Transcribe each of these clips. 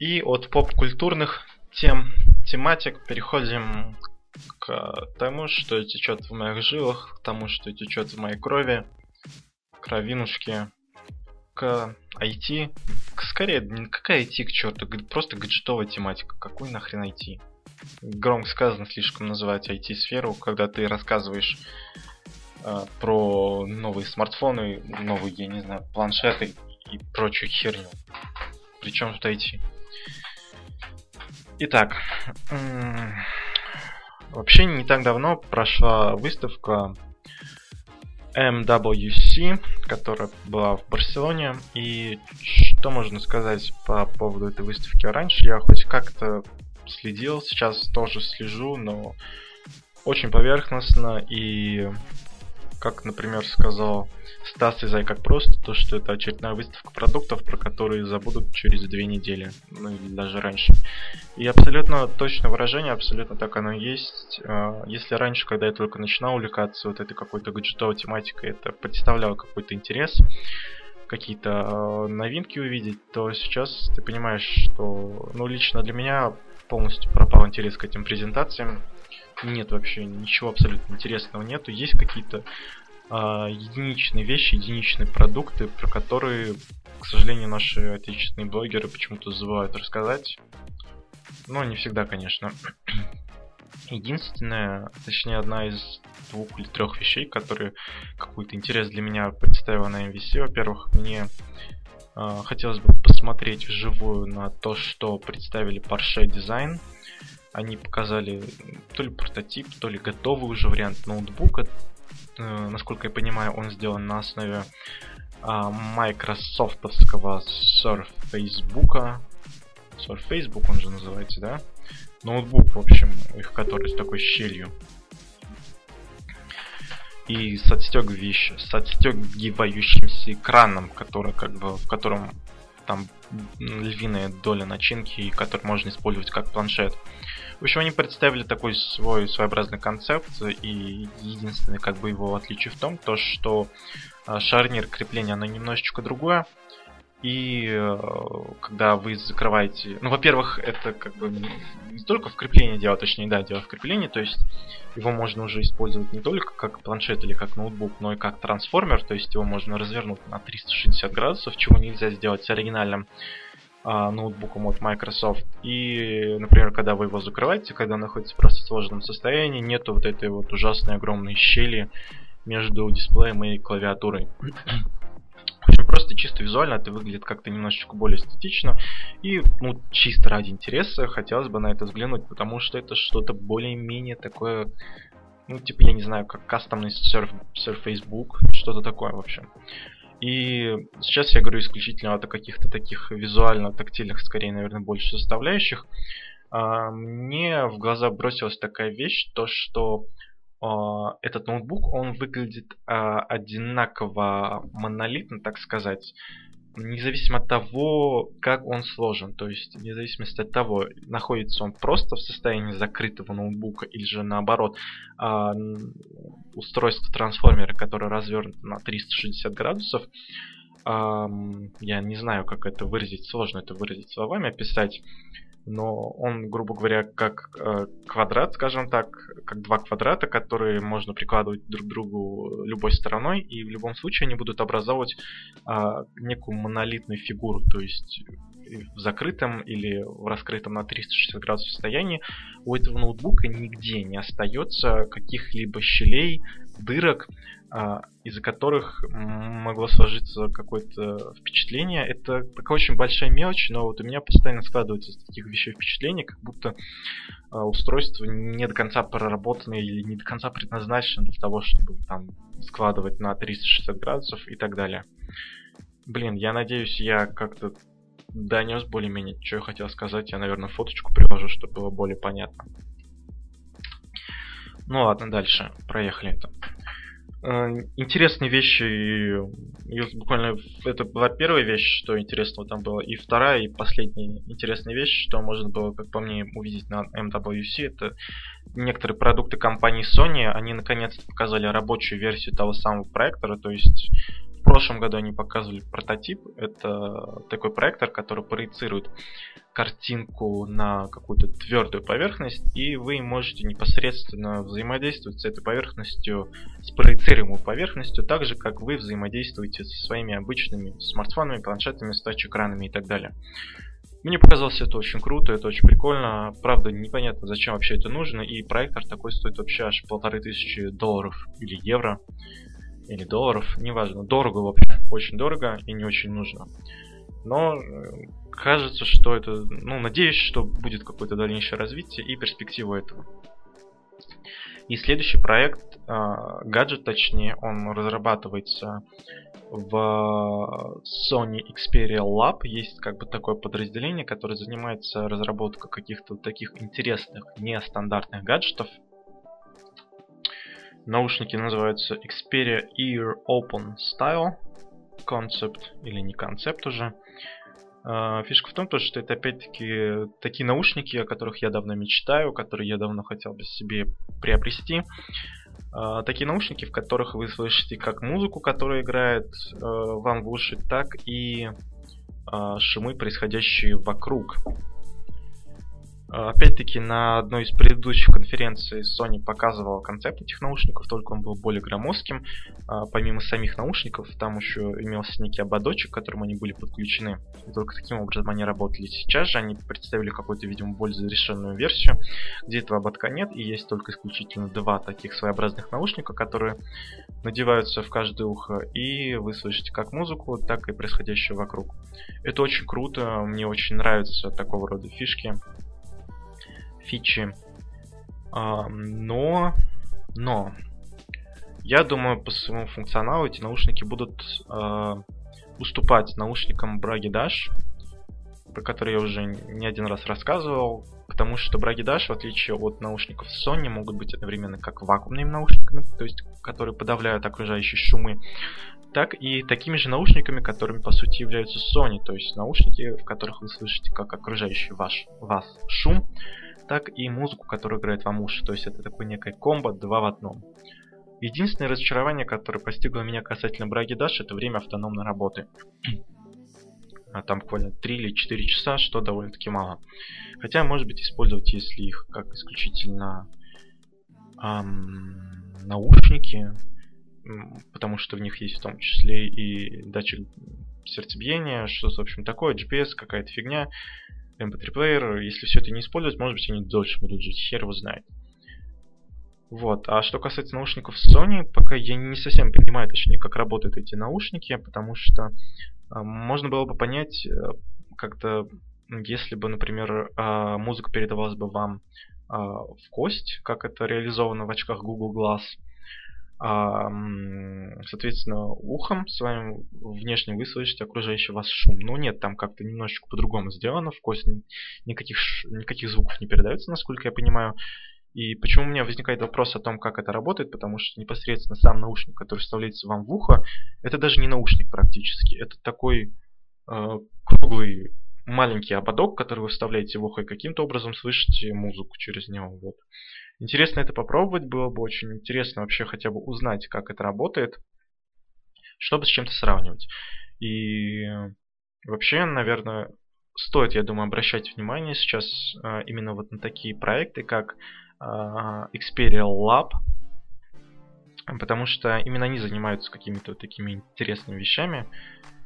И от поп-культурных тем, тематик переходим к тому, что течет в моих жилах, к тому, что течет в моей крови, кровинушке, к IT, к, скорее, какая IT к черту, просто гаджетовая тематика, какой нахрен IT? Громко сказано слишком называть IT-сферу, когда ты рассказываешь э, про новые смартфоны, новые, я не знаю, планшеты и прочую херню. Причем тут IT. Итак, вообще не так давно прошла выставка MWC, которая была в Барселоне. И что можно сказать по поводу этой выставки? Раньше я хоть как-то следил, сейчас тоже слежу, но очень поверхностно и как, например, сказал Стас из как просто, то, что это очередная выставка продуктов, про которые забудут через две недели, ну или даже раньше. И абсолютно точное выражение, абсолютно так оно и есть. А, если раньше, когда я только начинал увлекаться вот этой какой-то гаджетовой тематикой, это представляло какой-то интерес, какие-то а, новинки увидеть, то сейчас ты понимаешь, что, ну, лично для меня полностью пропал интерес к этим презентациям нет вообще ничего абсолютно интересного нету. Есть какие-то э, единичные вещи, единичные продукты, про которые, к сожалению, наши отечественные блогеры почему-то забывают рассказать. Но не всегда, конечно. Единственное, точнее, одна из двух или трех вещей, которые какой-то интерес для меня представила на MVC. Во-первых, мне э, хотелось бы посмотреть вживую на то, что представили Porsche Design они показали то ли прототип, то ли готовый уже вариант ноутбука. Э, насколько я понимаю, он сделан на основе а, майкрософтовского Surface Book. Surface Book он же называется, да? Ноутбук, в общем, их который с такой щелью. И с, отстегивающим, с отстегивающимся экраном, который как бы, в котором там львиная доля начинки, который можно использовать как планшет. В общем, они представили такой свой своеобразный концепт, и единственное как бы его отличие в том, то что а, шарнир крепления, оно немножечко другое, и э, когда вы закрываете... Ну, во-первых, это как бы не только в креплении дело, точнее, да, дело в креплении, то есть его можно уже использовать не только как планшет или как ноутбук, но и как трансформер, то есть его можно развернуть на 360 градусов, чего нельзя сделать с оригинальным ноутбуком от Microsoft. И, например, когда вы его закрываете, когда он находится просто в сложенном состоянии, нету вот этой вот ужасной огромной щели между дисплеем и клавиатурой. В общем, просто чисто визуально это выглядит как-то немножечко более эстетично. И, ну, чисто ради интереса хотелось бы на это взглянуть, потому что это что-то более-менее такое, ну, типа, я не знаю, как кастомный Surf, Surface Book, что-то такое, в общем. И сейчас я говорю исключительно о каких-то таких визуально-тактильных, скорее, наверное, больше составляющих. А, мне в глаза бросилась такая вещь, то что а, этот ноутбук, он выглядит а, одинаково монолитно, так сказать, независимо от того, как он сложен. То есть, вне зависимости от того, находится он просто в состоянии закрытого ноутбука или же наоборот э, устройство трансформера, которое развернуто на 360 градусов. Э, я не знаю, как это выразить, сложно это выразить словами, описать но он, грубо говоря, как э, квадрат, скажем так, как два квадрата, которые можно прикладывать друг к другу любой стороной, и в любом случае они будут образовывать э, некую монолитную фигуру, то есть в закрытом или в раскрытом на 360 градусов состоянии. У этого ноутбука нигде не остается каких-либо щелей, дырок, из-за которых могло сложиться какое-то впечатление. Это такая очень большая мелочь, но вот у меня постоянно складывается из таких вещей впечатление, как будто а, устройство не до конца проработано или не до конца предназначено для того, чтобы там складывать на 360 градусов и так далее. Блин, я надеюсь, я как-то донес более-менее, что я хотел сказать. Я, наверное, фоточку приложу, чтобы было более понятно. Ну ладно, дальше. Проехали это. Э, интересные вещи, буквально это была первая вещь, что интересного там было, и вторая, и последняя интересная вещь, что можно было, как по мне, увидеть на MWC, это некоторые продукты компании Sony, они наконец-то показали рабочую версию того самого проектора, то есть прошлом году они показывали прототип. Это такой проектор, который проецирует картинку на какую-то твердую поверхность, и вы можете непосредственно взаимодействовать с этой поверхностью, с проецируемой поверхностью, так же, как вы взаимодействуете со своими обычными смартфонами, планшетами, с тач-экранами и так далее. Мне показалось это очень круто, это очень прикольно. Правда, непонятно, зачем вообще это нужно. И проектор такой стоит вообще аж полторы тысячи долларов или евро. Или долларов, неважно. Дорого вообще. Очень дорого и не очень нужно. Но э, кажется, что это... Ну, надеюсь, что будет какое-то дальнейшее развитие и перспектива этого. И следующий проект, а, гаджет точнее, он разрабатывается в Sony Xperia Lab есть как бы такое подразделение, которое занимается разработкой каких-то таких интересных, нестандартных гаджетов. Наушники называются Xperia Ear Open Style Concept, или не концепт уже. А, фишка в том, что это опять-таки такие наушники, о которых я давно мечтаю, которые я давно хотел бы себе приобрести. Uh, такие наушники, в которых вы слышите как музыку, которая играет uh, вам в уши, так и шумы, происходящие вокруг. Опять-таки, на одной из предыдущих конференций Sony показывала концепт этих наушников, только он был более громоздким. Помимо самих наушников, там еще имелся некий ободочек, к которому они были подключены. И только таким образом они работали. Сейчас же они представили какую-то, видимо, более зарешенную версию, где этого ободка нет, и есть только исключительно два таких своеобразных наушника, которые надеваются в каждое ухо, и вы слышите как музыку, так и происходящее вокруг. Это очень круто, мне очень нравятся такого рода фишки фичи. А, но, но, я думаю, по своему функционалу эти наушники будут а, уступать наушникам Bragi Dash, про которые я уже не один раз рассказывал, потому что Bragi Dash, в отличие от наушников Sony, могут быть одновременно как вакуумными наушниками, то есть которые подавляют окружающие шумы, так и такими же наушниками, которыми по сути являются Sony, то есть наушники, в которых вы слышите как окружающий ваш, вас шум, так и музыку, которая играет вам уши. То есть это такой некий комбо два в одном. Единственное разочарование, которое постигло меня касательно Браги Dash, это время автономной работы. А там буквально 3 или 4 часа, что довольно-таки мало. Хотя, может быть, использовать, если их как исключительно эм, наушники, потому что в них есть в том числе и датчик сердцебиения, что-то, в общем, такое, GPS, какая-то фигня. MP3-плеер, если все это не использовать, может быть, они дольше будут жить, хер его знает. Вот. А что касается наушников Sony, пока я не совсем понимаю, точнее, как работают эти наушники, потому что э, можно было бы понять, э, как-то, если бы, например, э, музыка передавалась бы вам э, в кость, как это реализовано в очках Google Glass, соответственно, ухом своим внешне вы слышите окружающий вас шум. Но нет, там как-то немножечко по-другому сделано. В кость никаких, никаких звуков не передается, насколько я понимаю. И почему у меня возникает вопрос о том, как это работает, потому что непосредственно сам наушник, который вставляется вам в ухо, это даже не наушник практически. Это такой э, круглый маленький ободок, который вы вставляете в ухо и каким-то образом слышите музыку через него. Вот. Интересно это попробовать, было бы очень интересно вообще хотя бы узнать, как это работает, чтобы с чем-то сравнивать. И вообще, наверное, стоит, я думаю, обращать внимание сейчас э, именно вот на такие проекты, как э, Xperia Lab, потому что именно они занимаются какими-то такими интересными вещами, а,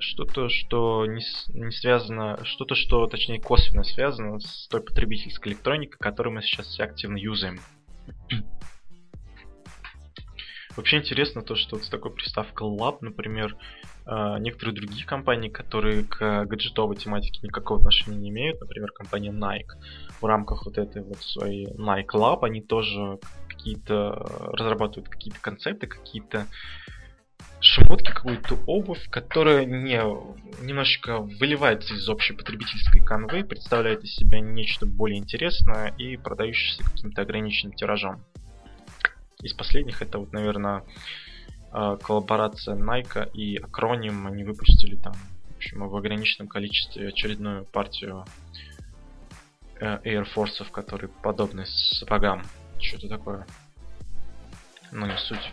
что-то, что не, не связано, что-то, что, точнее, косвенно связано с той потребительской электроникой, которую мы сейчас все активно юзаем. Вообще интересно то, что вот с такой приставкой Lab, например, а, некоторые другие компании, которые к гаджетовой тематике никакого отношения не имеют, например, компания Nike, в рамках вот этой вот своей Nike Lab, они тоже какие-то разрабатывают какие-то концепты, какие-то шмотки, какую-то обувь, которая не, немножечко выливается из общей потребительской канвы, представляет из себя нечто более интересное и продающееся каким-то ограниченным тиражом. Из последних это вот, наверное, а, коллаборация Nike и Acronym. Они выпустили там, в общем, в ограниченном количестве очередную партию э, Air Force, которые подобны сапогам. Что-то такое. Ну, не суть.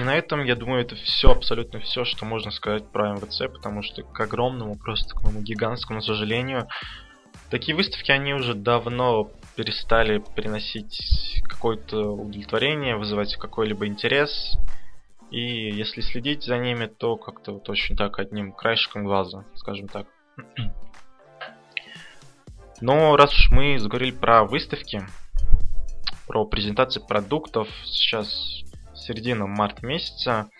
И на этом, я думаю, это все, абсолютно все, что можно сказать про МВЦ, потому что к огромному, просто к моему гигантскому сожалению, такие выставки, они уже давно перестали приносить какое-то удовлетворение, вызывать какой-либо интерес. И если следить за ними, то как-то вот очень так одним краешком глаза, скажем так. Но раз уж мы заговорили про выставки, про презентации продуктов, сейчас середина марта месяца,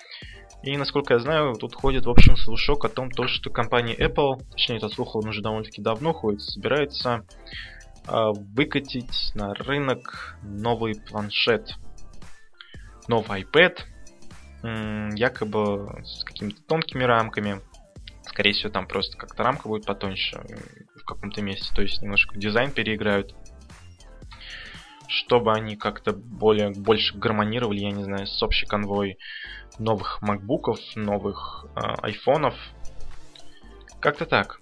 и насколько я знаю, тут ходит в общем слушок о том, то, что компания Apple, точнее этот слух он уже довольно-таки давно ходит, собирается э, выкатить на рынок новый планшет, новый iPad, якобы с какими-то тонкими рамками. Скорее всего, там просто как-то рамка будет потоньше в каком-то месте, то есть немножко дизайн переиграют чтобы они как-то более больше гармонировали, я не знаю, с общей конвой новых макбуков, новых э, айфонов. Как-то так.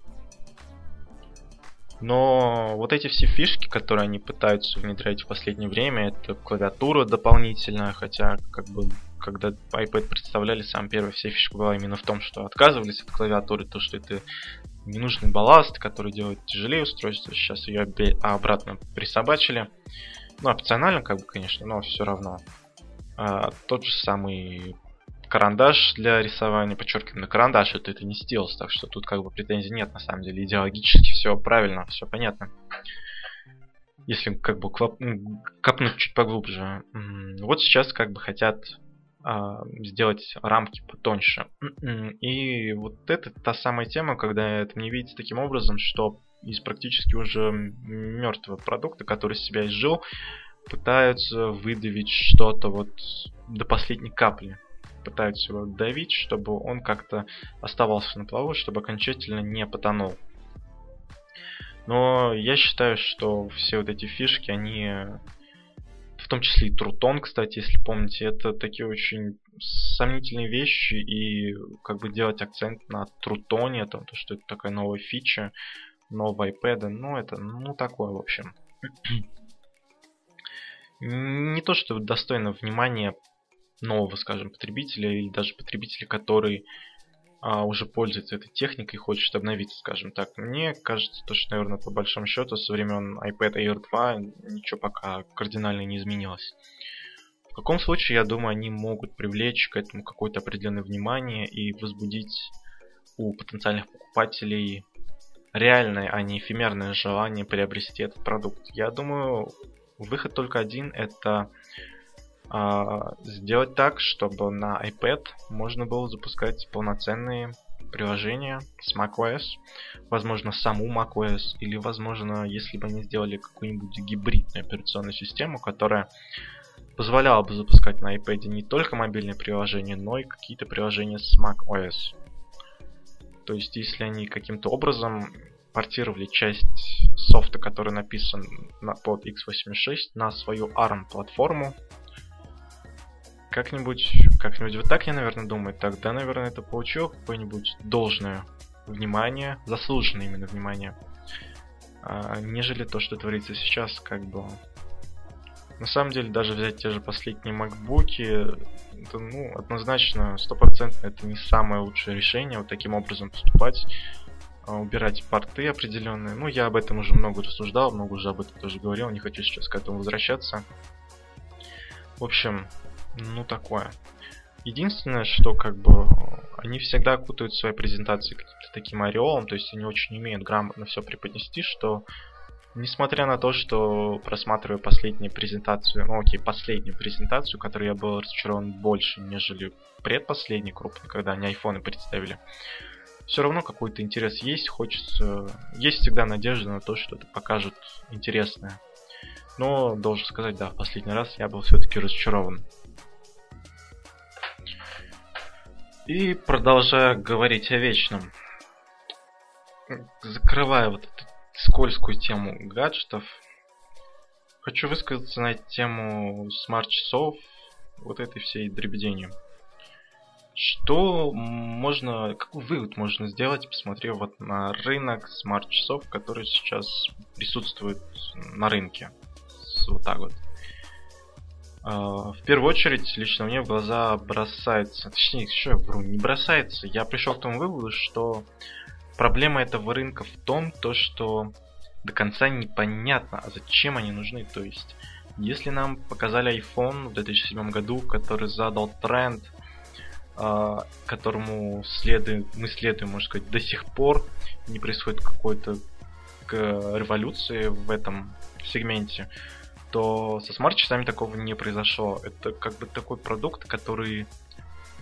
Но вот эти все фишки, которые они пытаются внедрять в последнее время, это клавиатура дополнительная, хотя как бы когда iPad представляли, сам первый вся фишка была именно в том, что отказывались от клавиатуры, то, что это ненужный балласт, который делает тяжелее устройство. Сейчас ее обратно присобачили. Ну, опционально, как бы, конечно, но все равно. А, тот же самый карандаш для рисования, подчеркиваем, на карандаш это, это не стилс, так что тут как бы претензий нет, на самом деле, идеологически все правильно, все понятно. Если как бы копнуть чуть поглубже. Вот сейчас как бы хотят а, сделать рамки потоньше. И вот это та самая тема, когда это мне видится таким образом, что из практически уже мертвого продукта, который себя изжил, пытаются выдавить что-то вот до последней капли. Пытаются его давить, чтобы он как-то оставался на плаву, чтобы окончательно не потонул. Но я считаю, что все вот эти фишки, они в том числе и Трутон, кстати, если помните, это такие очень сомнительные вещи, и как бы делать акцент на Трутоне, том, то, что это такая новая фича, нового iPad, ну это, ну такое, в общем. Не то, что достойно внимания нового, скажем, потребителя или даже потребителя, который а, уже пользуется этой техникой и хочет обновиться, скажем так. Мне кажется, то, что, наверное, по большому счету, со времен iPad Air 2 ничего пока кардинально не изменилось. В каком случае, я думаю, они могут привлечь к этому какое-то определенное внимание и возбудить у потенциальных покупателей реальное, а не эфемерное желание приобрести этот продукт. Я думаю, выход только один, это а, сделать так, чтобы на iPad можно было запускать полноценные приложения с macOS, возможно, саму macOS, или, возможно, если бы они сделали какую-нибудь гибридную операционную систему, которая позволяла бы запускать на iPad не только мобильные приложения, но и какие-то приложения с macOS. То есть, если они каким-то образом портировали часть софта, который написан на, под x86 на свою ARM-платформу, как-нибудь, как-нибудь вот так я, наверное, думаю, тогда, наверное, это получил какое-нибудь должное внимание, заслуженное именно внимание, а, нежели то, что творится сейчас, как бы на самом деле, даже взять те же последние макбуки, это, ну, однозначно, стопроцентно это не самое лучшее решение, вот таким образом поступать, а, убирать порты определенные. Ну, я об этом уже много рассуждал, много уже об этом тоже говорил, не хочу сейчас к этому возвращаться. В общем, ну, такое. Единственное, что как бы они всегда окутывают свои презентации каким-то таким ореолом, то есть они очень умеют грамотно все преподнести, что Несмотря на то, что просматривая последнюю презентацию, ну окей, последнюю презентацию, которой я был разочарован больше, нежели предпоследний крупный, когда они айфоны представили, все равно какой-то интерес есть, хочется... Есть всегда надежда на то, что это покажет интересное. Но, должен сказать, да, в последний раз я был все-таки разочарован. И продолжая говорить о вечном, закрывая вот эту скользкую тему гаджетов. Хочу высказаться на тему смарт-часов, вот этой всей дребедени. Что можно, какой вывод можно сделать, посмотрев вот на рынок смарт-часов, который сейчас присутствует на рынке? Вот так вот. в первую очередь, лично мне в глаза бросается, точнее, что я вру, не бросается. Я пришел к тому выводу, что проблема этого рынка в том, то, что до конца непонятно, а зачем они нужны. То есть, если нам показали iPhone в 2007 году, который задал тренд, э, которому следуем, мы следуем, можно сказать, до сих пор, не происходит какой-то революции в этом сегменте, то со смарт-часами такого не произошло. Это как бы такой продукт, который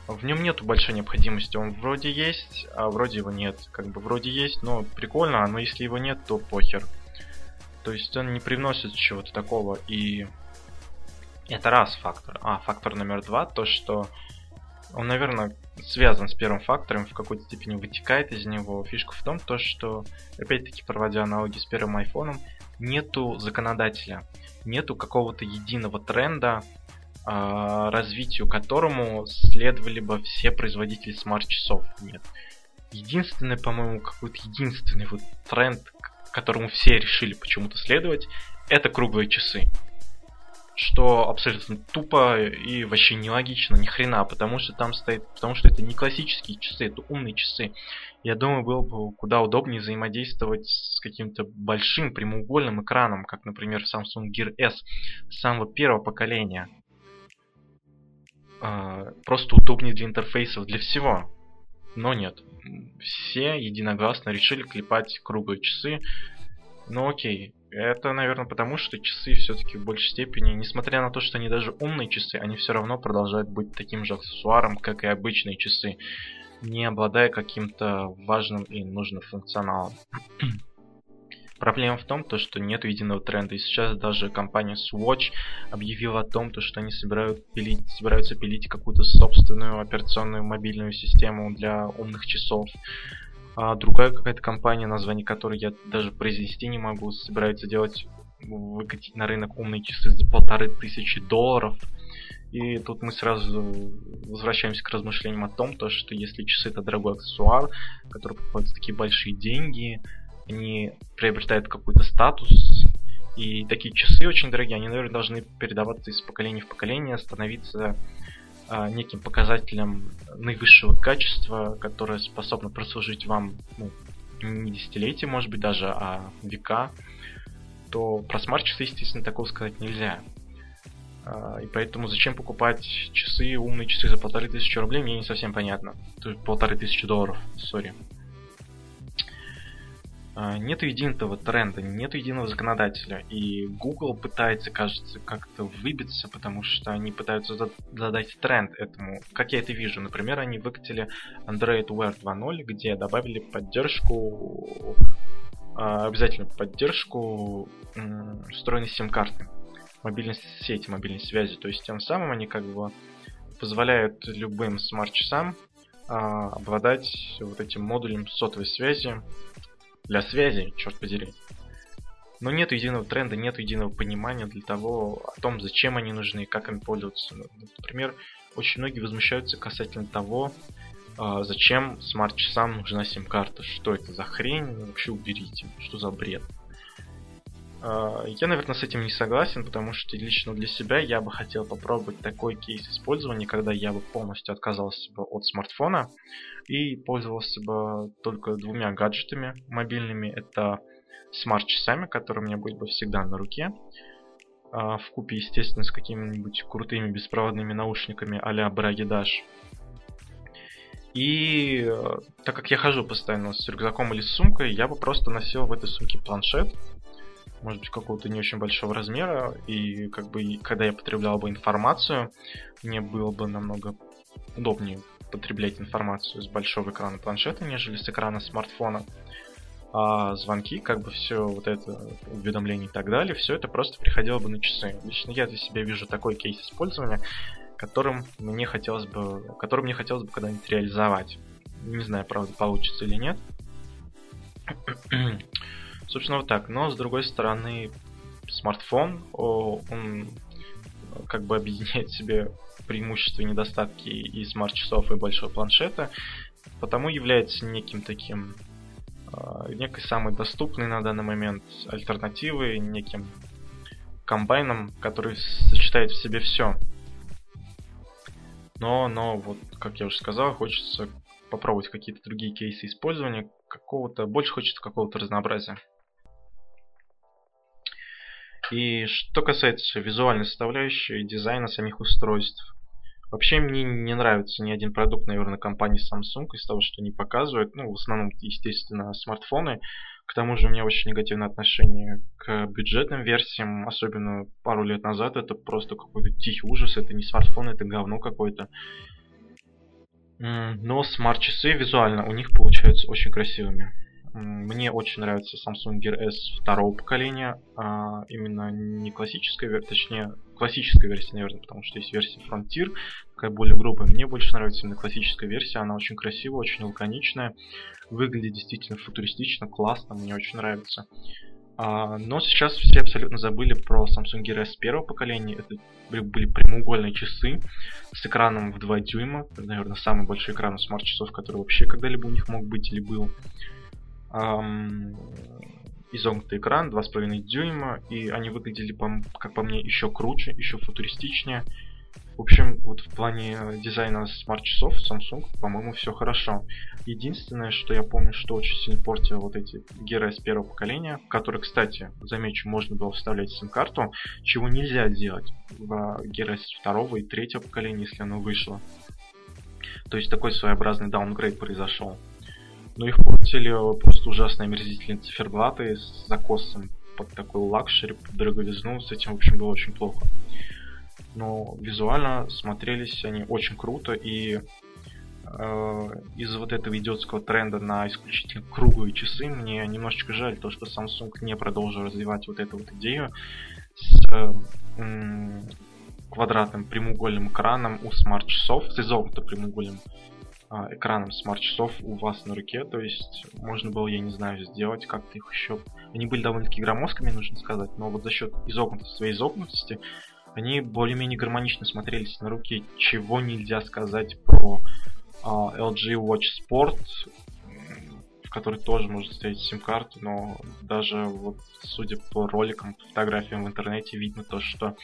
в нем нету большой необходимости. Он вроде есть, а вроде его нет. Как бы вроде есть, но прикольно, но если его нет, то похер. То есть он не привносит чего-то такого. И это раз фактор. А фактор номер два, то что он, наверное, связан с первым фактором, в какой-то степени вытекает из него. Фишка в том, то, что, опять-таки, проводя аналоги с первым айфоном, нету законодателя, нету какого-то единого тренда, а, развитию которому следовали бы все производители смарт-часов. Нет. Единственный, по-моему, какой-то единственный вот тренд, которому все решили почему-то следовать, это круглые часы. Что абсолютно тупо и вообще нелогично, ни хрена, потому что там стоит, потому что это не классические часы, это умные часы. Я думаю, было бы куда удобнее взаимодействовать с каким-то большим прямоугольным экраном, как, например, Samsung Gear S самого первого поколения. А, просто удобнее для интерфейсов, для всего. Но нет. Все единогласно решили клепать круглые часы. Ну окей. Это, наверное, потому что часы все-таки в большей степени, несмотря на то, что они даже умные часы, они все равно продолжают быть таким же аксессуаром, как и обычные часы, не обладая каким-то важным и нужным функционалом. Проблема в том, то, что нет единого тренда. И сейчас даже компания Swatch объявила о том, то, что они собирают пилить, собираются пилить какую-то собственную операционную мобильную систему для умных часов. А другая какая-то компания, название которой я даже произнести не могу, собирается делать выкатить на рынок умные часы за полторы тысячи долларов. И тут мы сразу возвращаемся к размышлениям о том, то, что если часы это дорогой аксессуар, который покупают за такие большие деньги, они приобретают какой-то статус, и такие часы очень дорогие, они, наверное, должны передаваться из поколения в поколение, становиться а, неким показателем наивысшего качества, которое способно прослужить вам ну, не десятилетия, может быть, даже, а века, то про смарт-часы, естественно, такого сказать нельзя. А, и поэтому зачем покупать часы, умные часы за полторы тысячи рублей, мне не совсем понятно. То есть полторы тысячи долларов, сори. Нет единого тренда, нет единого законодателя. И Google пытается, кажется, как-то выбиться, потому что они пытаются задать тренд этому. Как я это вижу? Например, они выкатили Android Wear 2.0, где добавили поддержку, а, обязательно поддержку встроенной сим-карты, мобильной сети, мобильной связи. То есть тем самым они как бы позволяют любым смарт-часам а, обладать вот этим модулем сотовой связи для связи, черт подери. Но нет единого тренда, нет единого понимания для того, о том, зачем они нужны и как им пользоваться. Ну, например, очень многие возмущаются касательно того, а, зачем смарт-часам нужна сим-карта, что это за хрень, вообще уберите, что за бред. А, я, наверное, с этим не согласен, потому что лично для себя я бы хотел попробовать такой кейс использования, когда я бы полностью отказался бы от смартфона и пользовался бы только двумя гаджетами мобильными. Это смарт-часами, которые у меня были бы всегда на руке, а, в купе, естественно, с какими-нибудь крутыми беспроводными наушниками а-ля Braги Dash. И э, так как я хожу постоянно с рюкзаком или с сумкой, я бы просто носил в этой сумке планшет, может быть, какого-то не очень большого размера, и как бы когда я потреблял бы информацию, мне было бы намного удобнее потреблять информацию с большого экрана планшета, нежели с экрана смартфона. А звонки, как бы все вот это, уведомления и так далее, все это просто приходило бы на часы. Лично я для себя вижу такой кейс использования, которым мне хотелось бы, который мне хотелось бы когда-нибудь реализовать. Не знаю, правда, получится или нет. Собственно, вот так. Но, с другой стороны, смартфон, он как бы объединяет в себе преимущества и недостатки и смарт-часов, и большого планшета, потому является неким таким а, некой самой доступной на данный момент альтернативой, неким комбайном, который сочетает в себе все. Но, но, вот, как я уже сказал, хочется попробовать какие-то другие кейсы использования, какого-то, больше хочется какого-то разнообразия. И что касается визуальной составляющей, дизайна самих устройств. Вообще мне не нравится ни один продукт, наверное, компании Samsung из того, что они показывают. Ну, в основном, естественно, смартфоны. К тому же у меня очень негативное отношение к бюджетным версиям, особенно пару лет назад. Это просто какой-то тихий ужас, это не смартфон, это говно какое-то. Но смарт-часы визуально у них получаются очень красивыми. Мне очень нравится Samsung Gear S второго поколения, а именно не классическая версия, точнее классическая версия, наверное, потому что есть версия Frontier, такая более грубая. Мне больше нравится именно классическая версия, она очень красивая, очень лаконичная, выглядит действительно футуристично, классно, мне очень нравится. А, но сейчас все абсолютно забыли про Samsung Gear S первого поколения. Это были прямоугольные часы с экраном в 2 дюйма. Это, наверное, самый большой экран у смарт-часов, который вообще когда-либо у них мог быть или был эм, изогнутый экран 2,5 дюйма, и они выглядели, как по мне, еще круче, еще футуристичнее. В общем, вот в плане дизайна смарт-часов Samsung, по-моему, все хорошо. Единственное, что я помню, что очень сильно портило вот эти Gear S первого поколения, в которые, кстати, замечу, можно было вставлять сим-карту, чего нельзя делать в Gear S второго и третьего поколения, если оно вышло. То есть такой своеобразный downgrade произошел. Но их портили просто ужасно омерзительные циферблаты с закосом под такой luxury, под дороговизну. С этим, в общем, было очень плохо. Но визуально смотрелись они очень круто и э, из вот этого идиотского тренда на исключительно круглые часы мне немножечко жаль то, что Samsung не продолжил развивать вот эту вот идею с э, квадратным прямоугольным экраном у смарт-часов, с изогнутым прямоугольным экраном смарт-часов у вас на руке, то есть можно было, я не знаю, сделать как-то их еще... Они были довольно-таки громоздкими, нужно сказать, но вот за счет изогнутости, своей изогнутости они более-менее гармонично смотрелись на руке, чего нельзя сказать про uh, LG Watch Sport, в который тоже можно ставить сим-карту, но даже вот судя по роликам, фотографиям в интернете видно то, что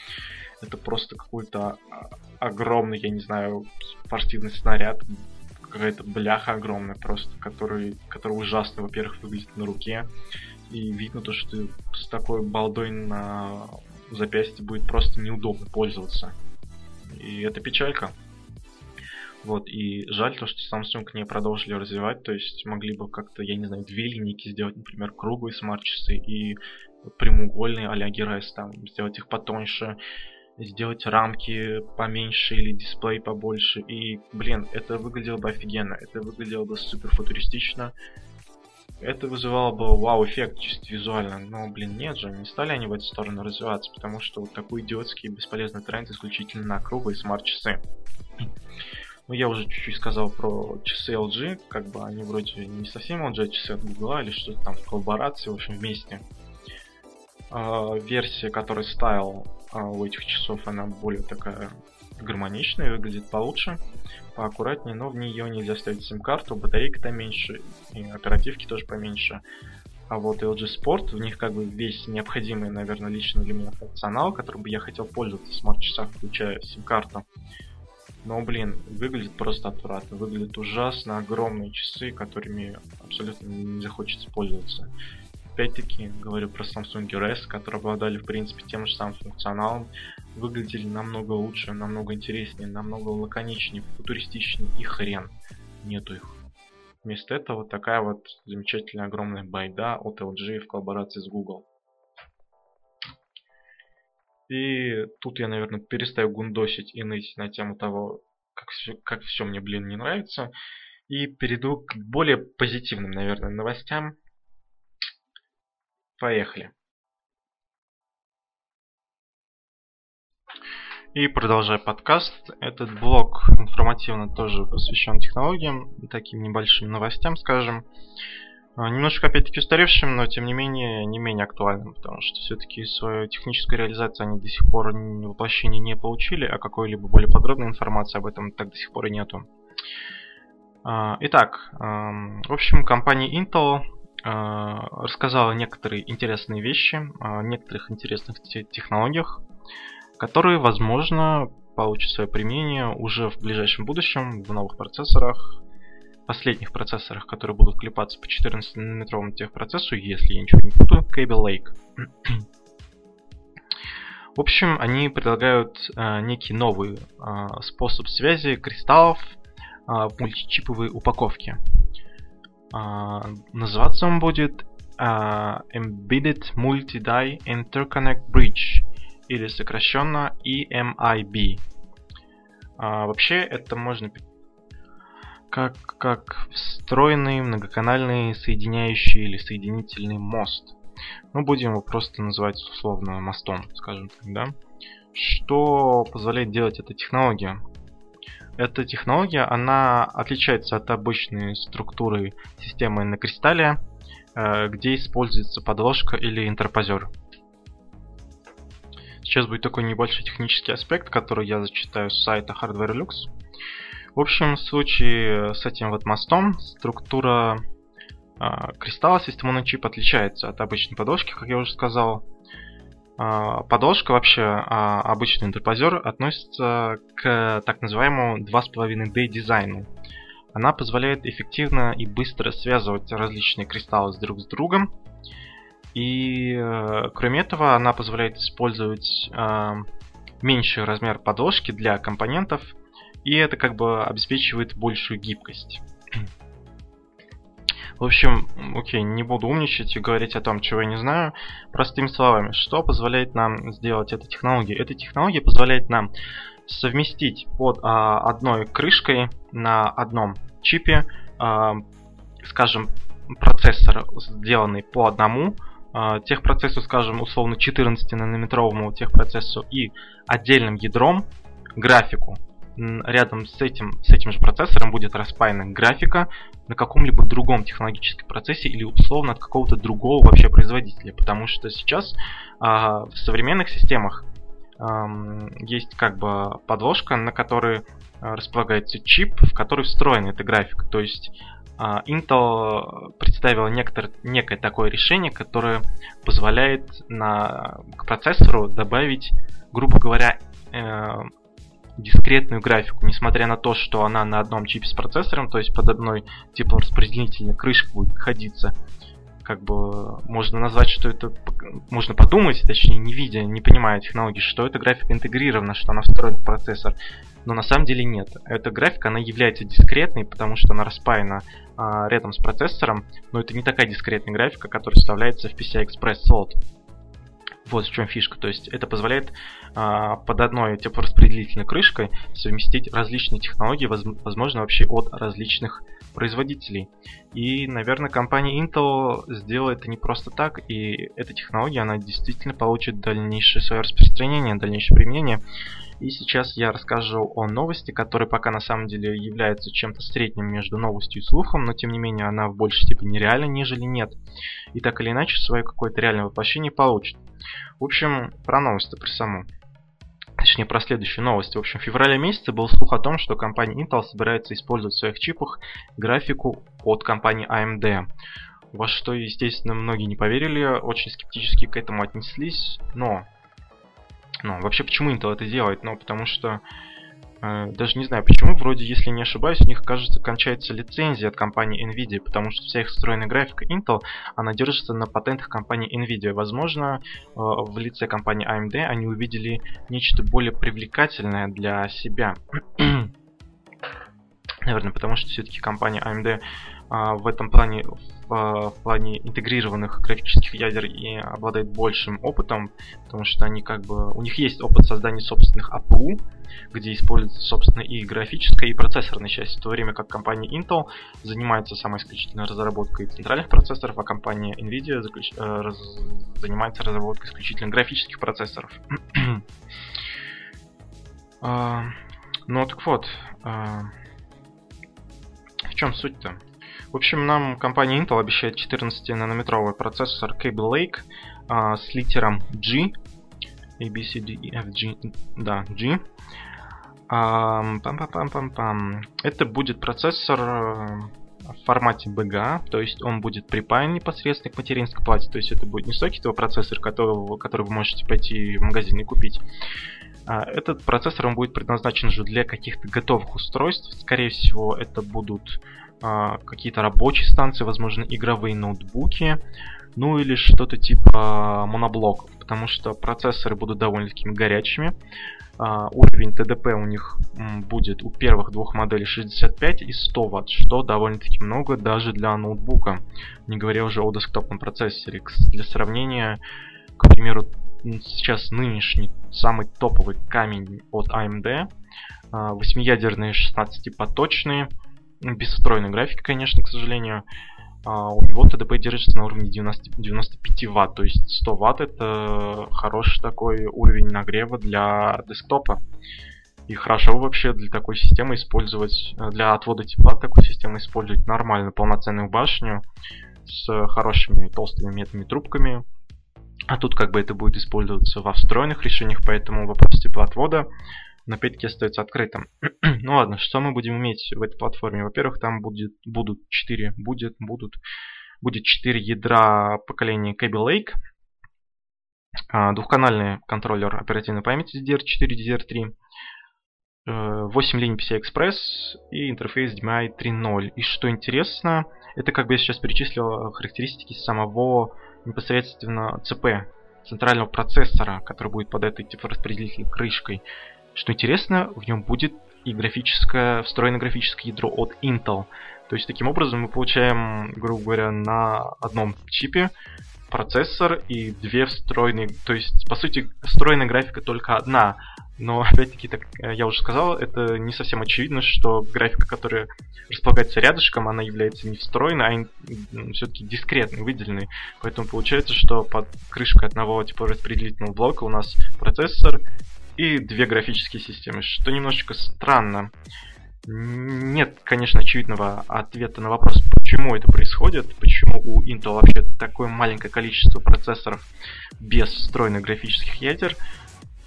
это просто какой-то а, огромный, я не знаю, спортивный снаряд, какая-то бляха огромная просто, который, который ужасно, во-первых, выглядит на руке. И видно то, что с такой балдой на запястье будет просто неудобно пользоваться. И это печалька. Вот, и жаль то, что Samsung не продолжили развивать, то есть могли бы как-то, я не знаю, две линейки сделать, например, круглые смарт-часы и прямоугольные а-ля там, сделать их потоньше, сделать рамки поменьше или дисплей побольше. И, блин, это выглядело бы офигенно, это выглядело бы супер футуристично. Это вызывало бы вау-эффект чисто визуально. Но, блин, нет же, не стали они в эту сторону развиваться, потому что вот такой идиотский бесполезный тренд исключительно на круглые смарт-часы. Ну, я уже чуть-чуть сказал про часы LG, как бы они вроде не совсем LG, а часы от Google или что-то там в коллаборации, в общем, вместе. Э, версия, которая стайл а у этих часов она более такая гармоничная, выглядит получше, поаккуратнее, но в нее нельзя ставить сим-карту, батарейка-то меньше, и оперативки тоже поменьше. А вот LG Sport, в них как бы весь необходимый, наверное, лично для меня функционал, которым бы я хотел пользоваться в смарт-часах, включая сим-карту. Но, блин, выглядит просто отвратно. Выглядят ужасно огромные часы, которыми абсолютно не захочется пользоваться опять-таки говорю про Samsung S, которые обладали в принципе тем же самым функционалом, выглядели намного лучше, намного интереснее, намного лаконичнее, футуристичнее и хрен. Нету их. Вместо этого такая вот замечательная огромная байда от LG в коллаборации с Google. И тут я, наверное, перестаю гундосить и ныть на тему того, как все, как все мне, блин, не нравится. И перейду к более позитивным, наверное, новостям. Поехали. И продолжая подкаст, этот блог информативно тоже посвящен технологиям, таким небольшим новостям, скажем. А, немножко опять-таки устаревшим, но тем не менее не менее актуальным, потому что все-таки свою техническую реализацию они до сих пор воплощения не получили, а какой-либо более подробной информации об этом так до сих пор и нету. А, итак, в общем, компания Intel рассказала некоторые интересные вещи о некоторых интересных технологиях, которые, возможно, получат свое применение уже в ближайшем будущем в новых процессорах, последних процессорах, которые будут клепаться по 14-нанометровому техпроцессу, если я ничего не путаю, Cable Lake. В общем, они предлагают э, некий новый э, способ связи кристаллов э, в мультичиповой упаковке. Э, называться он будет э, Embedded Multi-Die Interconnect Bridge или сокращенно EMIB. А, вообще это можно как, как встроенный многоканальный соединяющий или соединительный мост. Мы будем его просто называть условно мостом, скажем так, да? Что позволяет делать эта технология? Эта технология, она отличается от обычной структуры системы на кристалле, э, где используется подложка или интерпозер. Сейчас будет такой небольшой технический аспект, который я зачитаю с сайта Hardware Lux. В общем, в случае с этим вот мостом структура э, кристалла системы на чип отличается от обычной подложки, как я уже сказал. Э, подложка вообще, э, обычный интерпозер, относится к так называемому 2.5D дизайну. Она позволяет эффективно и быстро связывать различные кристаллы друг с другом, и э, кроме этого, она позволяет использовать э, меньший размер подложки для компонентов, и это как бы обеспечивает большую гибкость. В общем, окей, не буду умничать и говорить о том, чего я не знаю. Простыми словами, что позволяет нам сделать эта технология? Эта технология позволяет нам совместить под а, одной крышкой на одном чипе, а, скажем, процессор, сделанный по одному а, техпроцессу, скажем, условно 14-нанометровому техпроцессу и отдельным ядром графику. Рядом с этим, с этим же процессором будет распаяна графика на каком-либо другом технологическом процессе или условно от какого-то другого вообще производителя. Потому что сейчас э, в современных системах э, есть как бы подложка, на которой располагается чип, в который встроена эта графика. То есть а, Intel представила некотор, некое такое решение, которое позволяет на, к процессору добавить, грубо говоря, э, дискретную графику, несмотря на то, что она на одном чипе с процессором, то есть под одной теплораспределительной крышкой будет находиться, как бы можно назвать, что это можно подумать, точнее не видя, не понимая технологии, что эта графика интегрирована, что она встроена в процессор но на самом деле нет. Эта графика, она является дискретной, потому что она распаяна а, рядом с процессором, но это не такая дискретная графика, которая вставляется в PCI Express Slot. Вот в чем фишка. То есть это позволяет а, под одной теплораспределительной крышкой совместить различные технологии, возможно, вообще от различных производителей. И, наверное, компания Intel сделает это не просто так, и эта технология, она действительно получит дальнейшее свое распространение, дальнейшее применение. И сейчас я расскажу о новости, которая пока на самом деле является чем-то средним между новостью и слухом, но тем не менее она в большей степени реальна, нежели нет. И так или иначе свое какое-то реальное воплощение получит. В общем, про новость про саму. Точнее, про следующую новость. В общем, в феврале месяце был слух о том, что компания Intel собирается использовать в своих чипах графику от компании AMD. Во что, естественно, многие не поверили, очень скептически к этому отнеслись, но ну, вообще, почему Intel это делает? Ну, потому что э, даже не знаю почему, вроде, если не ошибаюсь, у них, кажется, кончается лицензия от компании Nvidia, потому что вся их встроенная графика Intel, она держится на патентах компании Nvidia. Возможно, э, в лице компании AMD они увидели нечто более привлекательное для себя. Наверное, потому что все-таки компания AMD а, в этом плане, в, а, в плане интегрированных графических ядер и обладает большим опытом, потому что они как бы, у них есть опыт создания собственных APU, где используется, собственно, и графическая, и процессорная часть, в то время как компания Intel занимается самой исключительно разработкой центральных процессоров, а компания Nvidia заключ... э, раз... занимается разработкой исключительно графических процессоров. uh, ну так вот, в чем суть-то? В общем, нам компания Intel обещает 14-нанометровый процессор Cable Lake а, с литером G. A, B, C, D, E, F, G. Да, G. А, пам -пам -пам -пам -пам. Это будет процессор, в формате BGA, то есть он будет припаян непосредственно к материнской плате, то есть это будет не сокетовый процессор, которого, который вы можете пойти в магазин и купить. А этот процессор он будет предназначен же для каких-то готовых устройств. Скорее всего, это будут а, какие-то рабочие станции, возможно, игровые ноутбуки, ну или что-то типа моноблоков, потому что процессоры будут довольно-таки горячими. Uh, уровень TDP у них будет у первых двух моделей 65 и 100 Вт, что довольно-таки много даже для ноутбука, не говоря уже о десктопном процессоре. Для сравнения, к примеру, сейчас нынешний самый топовый камень от AMD, uh, 8-ядерные 16-поточные, без встроенной графики, конечно, к сожалению, а, у него ТДП держится на уровне 90, 95 Вт, то есть 100 Вт это хороший такой уровень нагрева для десктопа. И хорошо вообще для такой системы использовать, для отвода тепла такой системы использовать нормальную полноценную башню с хорошими толстыми медными трубками. А тут как бы это будет использоваться во встроенных решениях, поэтому вопрос теплоотвода но опять-таки остается открытым. ну ладно, что мы будем иметь в этой платформе? Во-первых, там будет, будут 4, будет, будут, будет 4 ядра поколения Kaby Lake, а, двухканальный контроллер оперативной памяти DDR4, DDR3, 8 линий PCI-Express и интерфейс DMI 3.0. И что интересно, это как бы я сейчас перечислил характеристики самого непосредственно ЦП, центрального процессора, который будет под этой типа распределительной крышкой. Что интересно, в нем будет и графическое, встроенное графическое ядро от Intel. То есть таким образом мы получаем, грубо говоря, на одном чипе процессор и две встроенные, то есть по сути встроенная графика только одна, но опять-таки, так э, я уже сказал, это не совсем очевидно, что графика, которая располагается рядышком, она является не встроенной, а все-таки дискретной, выделенной. Поэтому получается, что под крышкой одного типа распределительного блока у нас процессор и две графические системы, что немножечко странно. Нет, конечно, очевидного ответа на вопрос, почему это происходит, почему у Intel вообще такое маленькое количество процессоров без встроенных графических ядер.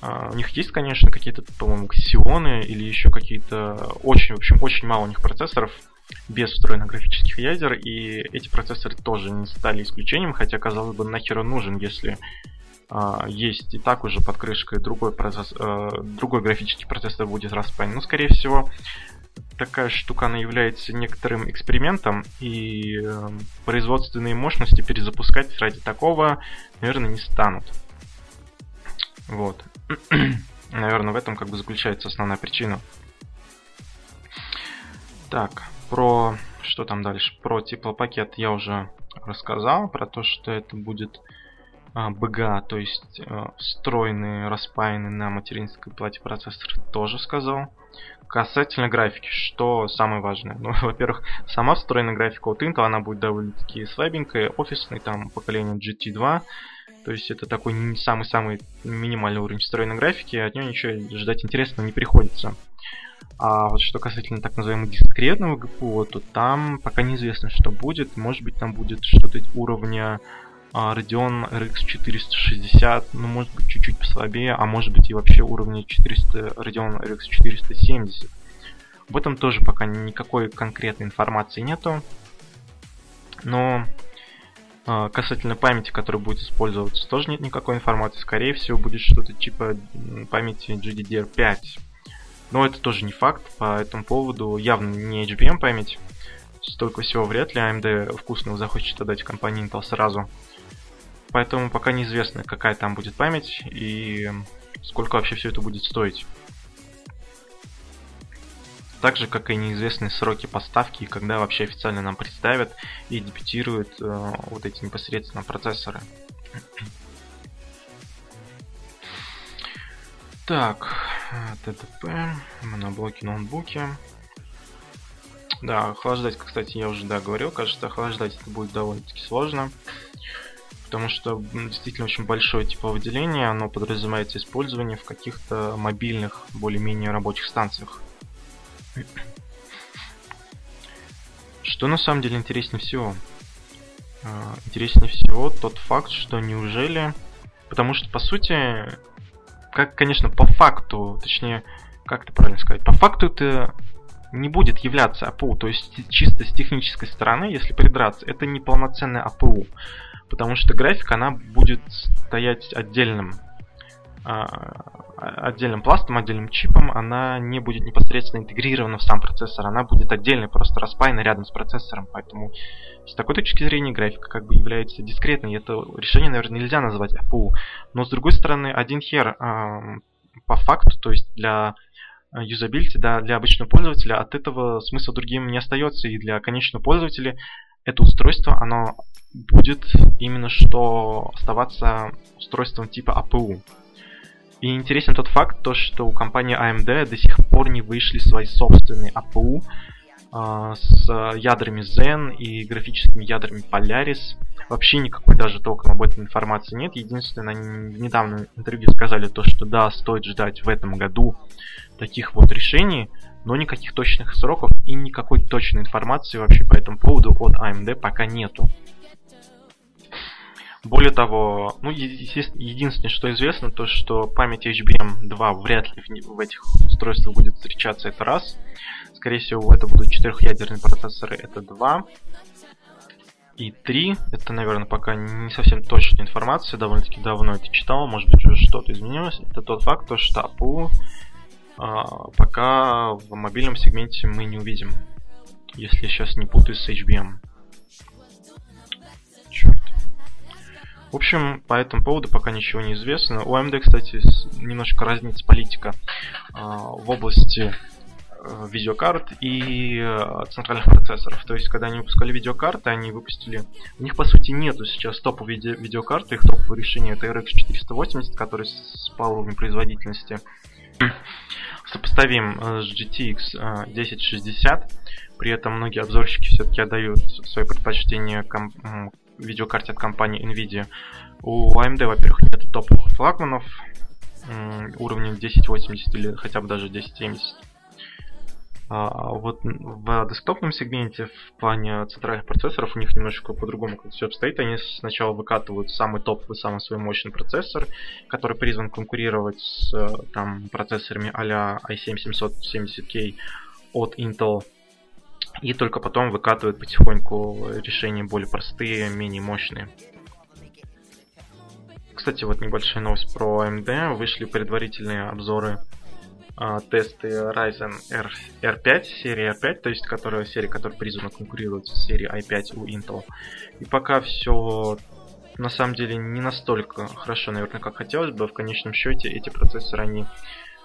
Uh, у них есть, конечно, какие-то, по-моему, ксионы или еще какие-то очень, в общем, очень мало у них процессоров без встроенных графических ядер, и эти процессоры тоже не стали исключением, хотя, казалось бы, нахер он нужен, если а, есть и так уже под крышкой другой, процесс, э, другой графический процессор будет распаян. Но, скорее всего, такая штука, она является некоторым экспериментом, и э, производственные мощности перезапускать ради такого, наверное, не станут. Вот. наверное, в этом как бы заключается основная причина. Так, про... Что там дальше? Про теплопакет я уже рассказал, про то, что это будет BGA, то есть э, встроенный, распаянный на материнской плате процессор, тоже сказал. Касательно графики, что самое важное? Ну, во-первых, сама встроенная графика от Intel, она будет довольно-таки слабенькая, офисный, там, поколение GT2, то есть это такой самый-самый минимальный уровень встроенной графики, от нее ничего ждать интересного не приходится. А вот что касательно так называемого дискретного GPU, то там пока неизвестно, что будет. Может быть, там будет что-то уровня а, Radeon RX 460, ну, может быть, чуть-чуть послабее, а может быть и вообще уровня 400, Radeon RX 470. Об этом тоже пока никакой конкретной информации нету. Но э, касательно памяти, которая будет использоваться, тоже нет никакой информации. Скорее всего, будет что-то типа памяти GDDR5. Но это тоже не факт. По этому поводу явно не HBM память. Столько всего вряд ли AMD вкусного захочет отдать компании Intel сразу поэтому пока неизвестно, какая там будет память и сколько вообще все это будет стоить. Так же, как и неизвестные сроки поставки и когда вообще официально нам представят и дебютируют э, вот эти непосредственно процессоры. Так, ТТП, моноблоки, ноутбуки. Да, охлаждать, кстати, я уже да говорил, кажется, охлаждать это будет довольно-таки сложно потому что действительно очень большое типа выделение, оно подразумевается использование в каких-то мобильных, более-менее рабочих станциях. Что на самом деле интереснее всего? А, интереснее всего тот факт, что неужели... Потому что, по сути, как, конечно, по факту, точнее, как это правильно сказать, по факту это не будет являться APU. То есть чисто с технической стороны, если придраться, это не полноценный APU. Потому что графика, она будет стоять отдельным а, отдельным пластом, отдельным чипом, она не будет непосредственно интегрирована в сам процессор, она будет отдельно просто распаяна рядом с процессором, поэтому с такой точки зрения графика как бы является дискретной, это решение, наверное, нельзя назвать APU. Но с другой стороны, один хер э, по факту, то есть для юзабилити, да, для обычного пользователя от этого смысла другим не остается, и для конечного пользователя это устройство, оно будет именно что оставаться устройством типа APU. И интересен тот факт, то, что у компании AMD до сих пор не вышли свои собственные APU э, с ядрами Zen и графическими ядрами Polaris. Вообще никакой даже толком об этом информации нет. Единственное, они в недавнем интервью сказали то, что да, стоит ждать в этом году таких вот решений, но никаких точных сроков и никакой точной информации вообще по этому поводу от AMD пока нету. Более того, ну, единственное, что известно, то, что память HBM2 вряд ли в этих устройствах будет встречаться, это раз. Скорее всего, это будут четырехъядерные процессоры, это два. И три, это, наверное, пока не совсем точная информация, довольно-таки давно это читал, может быть, уже что-то изменилось. Это тот факт, то, что а, пока в мобильном сегменте мы не увидим, если сейчас не путаю с HBM. Черт. В общем, по этому поводу пока ничего не известно. У AMD, кстати, немножко разнится политика э, в области э, видеокарт и э, центральных процессоров. То есть, когда они выпускали видеокарты, они выпустили... У них, по сути, нету сейчас топов виде... видеокарт, их топовое решение это RX 480, который спал уровень производительности сопоставим с GTX 1060. При этом многие обзорщики все-таки отдают свое предпочтение комп видеокарте от компании Nvidia. У AMD, во-первых, нет топовых флагманов уровня 1080 или хотя бы даже 1070. А вот в десктопном сегменте в плане центральных процессоров у них немножечко по-другому как все обстоит. Они сначала выкатывают самый топовый, самый свой мощный процессор, который призван конкурировать с там, процессорами а-ля i7-770K от Intel и только потом выкатывают потихоньку решения более простые, менее мощные. Кстати, вот небольшая новость про AMD. Вышли предварительные обзоры э, тесты Ryzen R, R5, серии R5, то есть которая, серия, которая призвана конкурировать с серией i5 у Intel. И пока все на самом деле не настолько хорошо, наверное, как хотелось бы. В конечном счете эти процессоры, они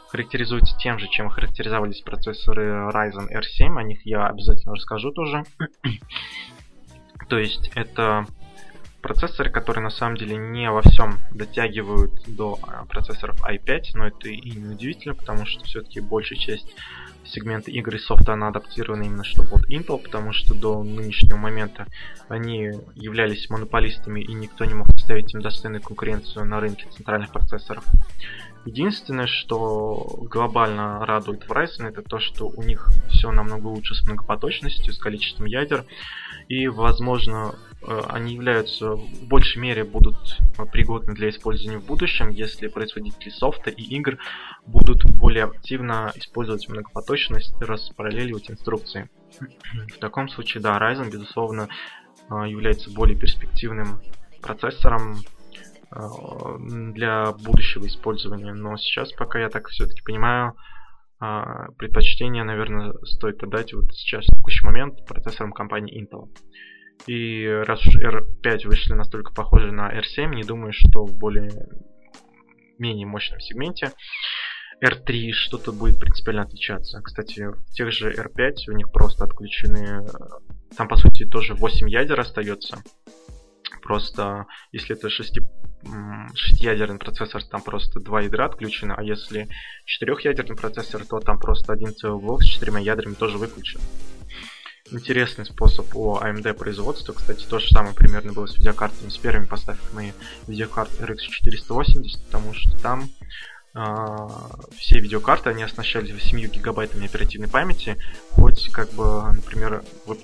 характеризуются тем же, чем характеризовались процессоры Ryzen R7. О них я обязательно расскажу тоже. То есть это процессоры, которые на самом деле не во всем дотягивают до а, процессоров i5, но это и не удивительно, потому что все-таки большая часть сегмента игр и софта она адаптирована именно что под Intel, потому что до нынешнего момента они являлись монополистами и никто не мог составить им достойную конкуренцию на рынке центральных процессоров. Единственное, что глобально радует Ryzen, это то, что у них все намного лучше с многопоточностью, с количеством ядер, и, возможно, они являются в большей мере будут пригодны для использования в будущем, если производители софта и игр будут более активно использовать многопоточность распараллеливать инструкции. В таком случае, да, Ryzen, безусловно, э, является более перспективным процессором, Э, для будущего использования. Но сейчас, пока я так все-таки понимаю, э, предпочтение, наверное, стоит отдать вот сейчас, в текущий момент, процессорам компании Intel. И раз уж R5 вышли настолько похожи на R7, не думаю, что в более менее мощном сегменте R3 что-то будет принципиально отличаться. Кстати, в тех же R5 у них просто отключены... Там, по сути, тоже 8 ядер остается. Просто, если это 6 шестиядерный процессор, там просто два ядра отключены, а если четырехъядерный процессор, то там просто один целый блок с четырьмя ядрами тоже выключен. Интересный способ у AMD производства. Кстати, то же самое примерно было с видеокартами. С первыми поставками видеокарт RX 480, потому что там э, все видеокарты, они оснащались 8 гигабайтами оперативной памяти. Хоть, как бы, например, вы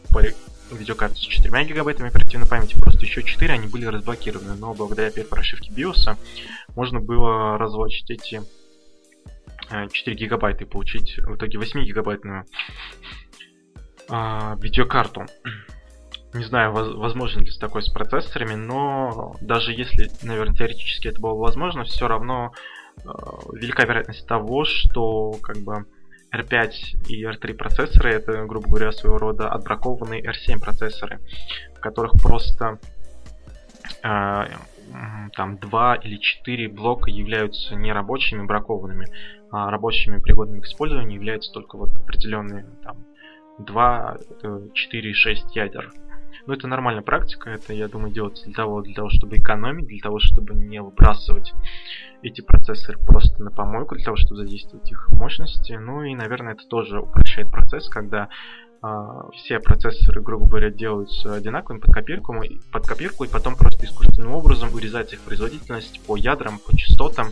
видеокарты с 4 гигабайтами оперативной памяти, просто еще 4 они были разблокированы, но благодаря прошивке BIOS можно было разлочить эти 4 гигабайта и получить в итоге 8 гигабайтную а, видеокарту. Не знаю, возможно ли такое с процессорами, но даже если, наверное, теоретически это было возможно, все равно э, велика вероятность того, что как бы R5 и R3 процессоры это, грубо говоря, своего рода отбракованные R7 процессоры, в которых просто э, там два или четыре блока являются не рабочими, бракованными, а рабочими, пригодными к использованию являются только вот определенные там 2, 4, 6 ядер. Но это нормальная практика, это, я думаю, делается для того, для того, чтобы экономить, для того, чтобы не выбрасывать эти процессоры просто на помойку, для того, чтобы задействовать их мощности. Ну и, наверное, это тоже упрощает процесс, когда Uh, все процессоры, грубо говоря, делаются одинаковыми под копирку, под копирку и потом просто искусственным образом урезать их производительность по ядрам, по частотам.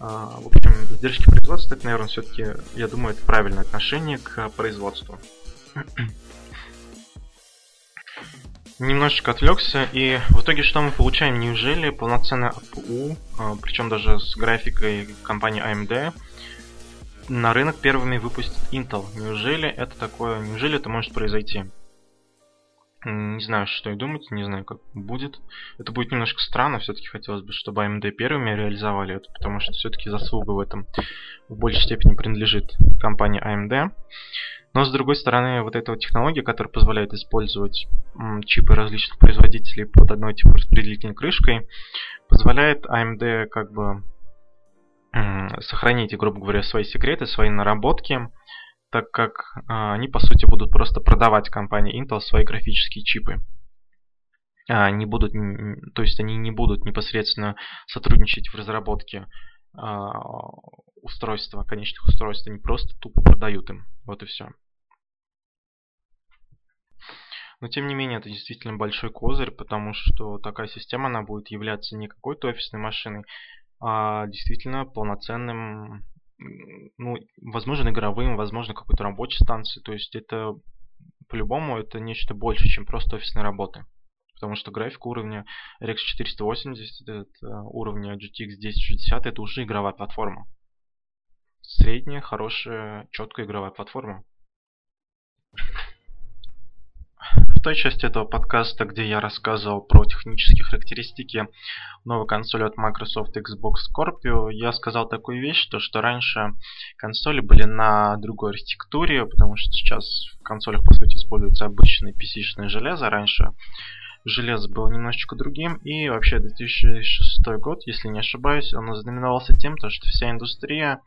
Uh, в общем, издержки производства, это, наверное, все-таки, я думаю, это правильное отношение к производству. Немножечко отвлекся, и в итоге что мы получаем? Неужели полноценный APU, а, причем даже с графикой компании AMD, на рынок первыми выпустит Intel? Неужели это такое, неужели это может произойти? Не знаю, что и думать, не знаю, как будет. Это будет немножко странно, все-таки хотелось бы, чтобы AMD первыми реализовали это, потому что все-таки заслуга в этом в большей степени принадлежит компании AMD. Но с другой стороны, вот эта вот технология, которая позволяет использовать чипы различных производителей под одной типа распределительной крышкой, позволяет AMD как бы сохранить, грубо говоря, свои секреты, свои наработки, так как а, они по сути будут просто продавать компании Intel свои графические чипы. А, не будут, то есть они не будут непосредственно сотрудничать в разработке а, устройства, конечных устройств, они просто тупо продают им. Вот и все. Но тем не менее, это действительно большой козырь, потому что такая система, она будет являться не какой-то офисной машиной, а действительно полноценным, ну, возможно, игровым, возможно, какой-то рабочей станцией. То есть это, по-любому, это нечто больше, чем просто офисная работа. Потому что графика уровня RX 480, это уровня GTX 1060, это уже игровая платформа. Средняя, хорошая, четкая игровая платформа той части этого подкаста, где я рассказывал про технические характеристики новой консоли от Microsoft Xbox Scorpio, я сказал такую вещь, то, что раньше консоли были на другой архитектуре, потому что сейчас в консолях, по сути, используется обычное PC-шное железо. Раньше железо было немножечко другим. И вообще 2006 год, если не ошибаюсь, он ознаменовался тем, то, что вся индустрия,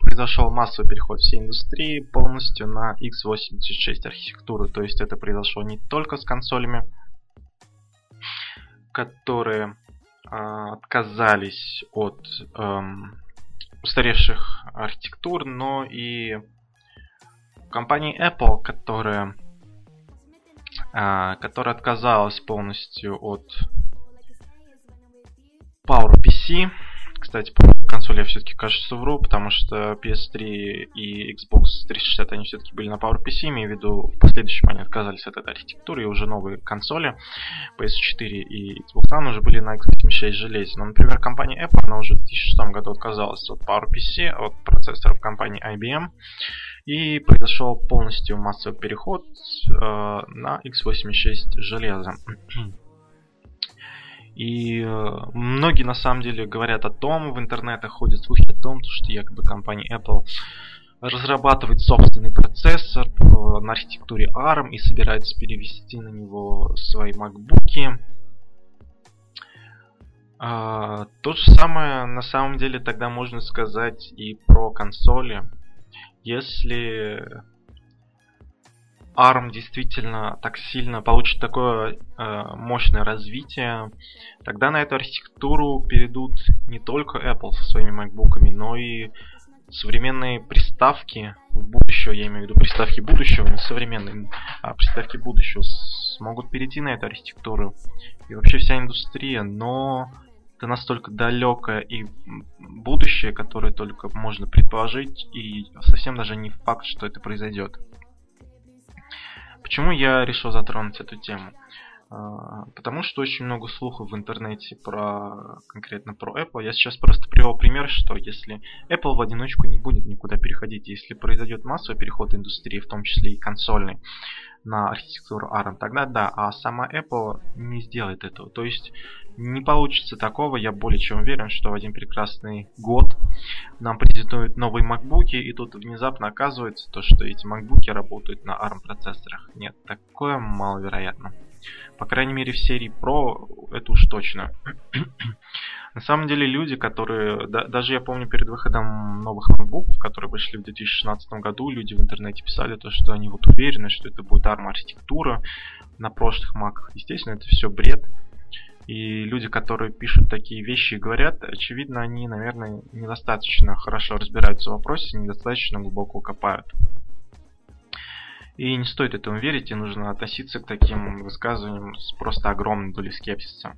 произошел массовый переход всей индустрии полностью на x86 архитектуру. То есть это произошло не только с консолями, которые э, отказались от э, устаревших архитектур, но и компании Apple, которая которая отказалась полностью от PowerPC. Кстати, по консоли я все-таки, кажется, вру, потому что PS3 и Xbox 360, они все-таки были на PowerPC, имею в виду, в последующем они отказались от этой архитектуры, и уже новые консоли PS4 и Xbox One уже были на x86 железе. Но, например, компания Apple, она уже в 2006 году отказалась от PowerPC, от процессоров компании IBM, и произошел полностью массовый переход э, на x86 железо. И э, многие на самом деле говорят о том, в интернетах ходят слухи о том, что якобы компания Apple разрабатывает собственный процессор на архитектуре ARM и собирается перевести на него свои MacBook. А, то же самое на самом деле тогда можно сказать и про консоли. Если ARM действительно так сильно получит такое э, мощное развитие, тогда на эту архитектуру перейдут не только Apple со своими MacBook'ами, но и современные приставки будущего, я имею в виду приставки будущего, не современные, а приставки будущего смогут перейти на эту архитектуру. И вообще вся индустрия, но это настолько далекое и будущее, которое только можно предположить, и совсем даже не факт, что это произойдет. Почему я решил затронуть эту тему? А, потому что очень много слухов в интернете про конкретно про Apple. Я сейчас просто привел пример, что если Apple в одиночку не будет никуда переходить, если произойдет массовый переход индустрии, в том числе и консольной, на архитектуру ARM, тогда да, а сама Apple не сделает этого. То есть не получится такого, я более чем уверен, что в один прекрасный год нам презентуют новые MacBook, и тут внезапно оказывается то, что эти MacBook работают на ARM процессорах. Нет, такое маловероятно. По крайней мере в серии Pro это уж точно. На самом деле люди, которые... Да, даже я помню перед выходом новых MacBook, которые вышли в 2016 году, люди в интернете писали то, что они вот уверены, что это будет ARM архитектура на прошлых Mac. Естественно, это все бред. И люди, которые пишут такие вещи и говорят, очевидно, они, наверное, недостаточно хорошо разбираются в вопросе, недостаточно глубоко копают. И не стоит этому верить, и нужно относиться к таким высказываниям с просто огромной долей скепсиса.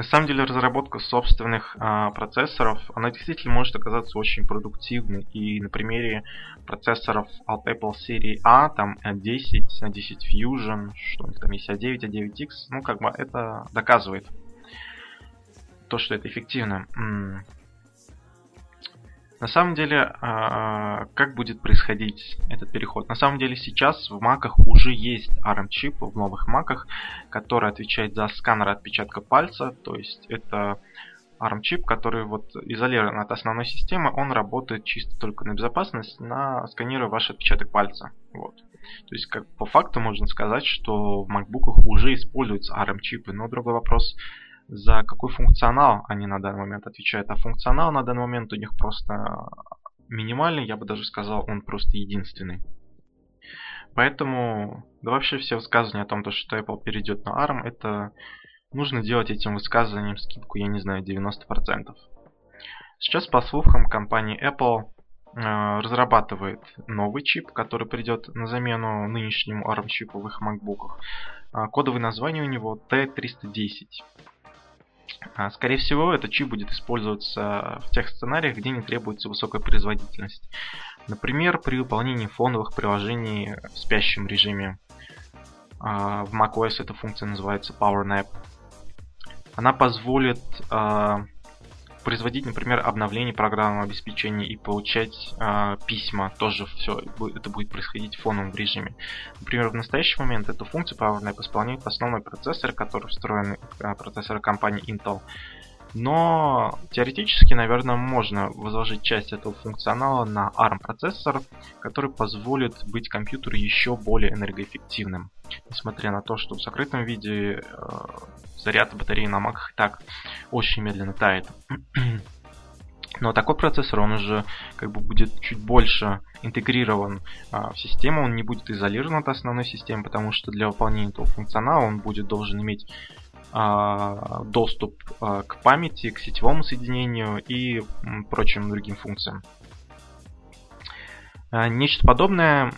На самом деле разработка собственных э, процессоров, она действительно может оказаться очень продуктивной. И на примере процессоров от Apple серии A, там A10, A10 Fusion, что у них там есть A9, A9X, ну как бы это доказывает то, что это эффективно. На самом деле, а, как будет происходить этот переход? На самом деле сейчас в маках уже есть ARM-чип в новых маках, который отвечает за сканер отпечатка пальца. То есть это ARM-чип, который вот изолирован от основной системы, он работает чисто только на безопасность, на сканируя ваш отпечаток пальца. Вот. То есть, как по факту можно сказать, что в MacBook уже используются ARM-чипы, но другой вопрос, за какой функционал они на данный момент отвечают. А функционал на данный момент у них просто минимальный, я бы даже сказал, он просто единственный. Поэтому, да вообще все высказывания о том, что Apple перейдет на ARM, это нужно делать этим высказыванием скидку, я не знаю, 90%. Сейчас, по слухам, компания Apple э, разрабатывает новый чип, который придет на замену нынешнему ARM-чипу в их MacBook. Э, кодовое название у него T310. А, скорее всего, этот чип будет использоваться в тех сценариях, где не требуется высокая производительность. Например, при выполнении фоновых приложений в спящем режиме. А, в macOS эта функция называется PowerNap. Она позволит а, производить, например, обновление программного обеспечения и получать э, письма. Тоже все это будет происходить в фоновом режиме. Например, в настоящий момент эту функцию PowerNap исполняет основной процессор, который встроен э, процессор компании Intel. Но теоретически, наверное, можно возложить часть этого функционала на ARM процессор, который позволит быть компьютеру еще более энергоэффективным. Несмотря на то, что в закрытом виде э, заряд батареи на Mac так очень медленно тает. Но такой процессор, он уже как бы будет чуть больше интегрирован а, в систему, он не будет изолирован от основной системы, потому что для выполнения этого функционала он будет должен иметь а, доступ а, к памяти, к сетевому соединению и прочим другим функциям. А, нечто подобное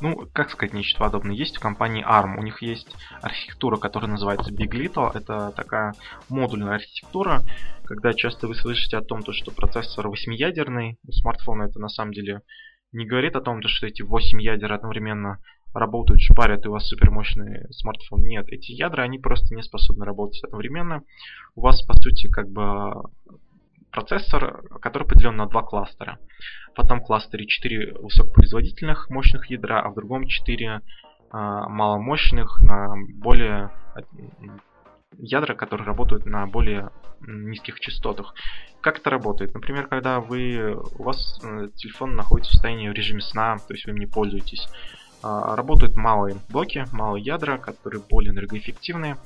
ну, как сказать нечто подобное, есть в компании ARM. У них есть архитектура, которая называется Big Little. Это такая модульная архитектура, когда часто вы слышите о том, что процессор 8-ядерный у смартфона, это на самом деле не говорит о том, что эти 8 ядер одновременно работают, шпарят, и у вас супермощный смартфон. Нет, эти ядра, они просто не способны работать одновременно. У вас, по сути, как бы процессор, который поделен на два кластера. В одном кластере 4 высокопроизводительных мощных ядра, а в другом 4 а, маломощных на более ядра, которые работают на более низких частотах. Как это работает? Например, когда вы, у вас э, телефон находится в состоянии в режиме сна, то есть вы им не пользуетесь, а, работают малые блоки, малые ядра, которые более энергоэффективные,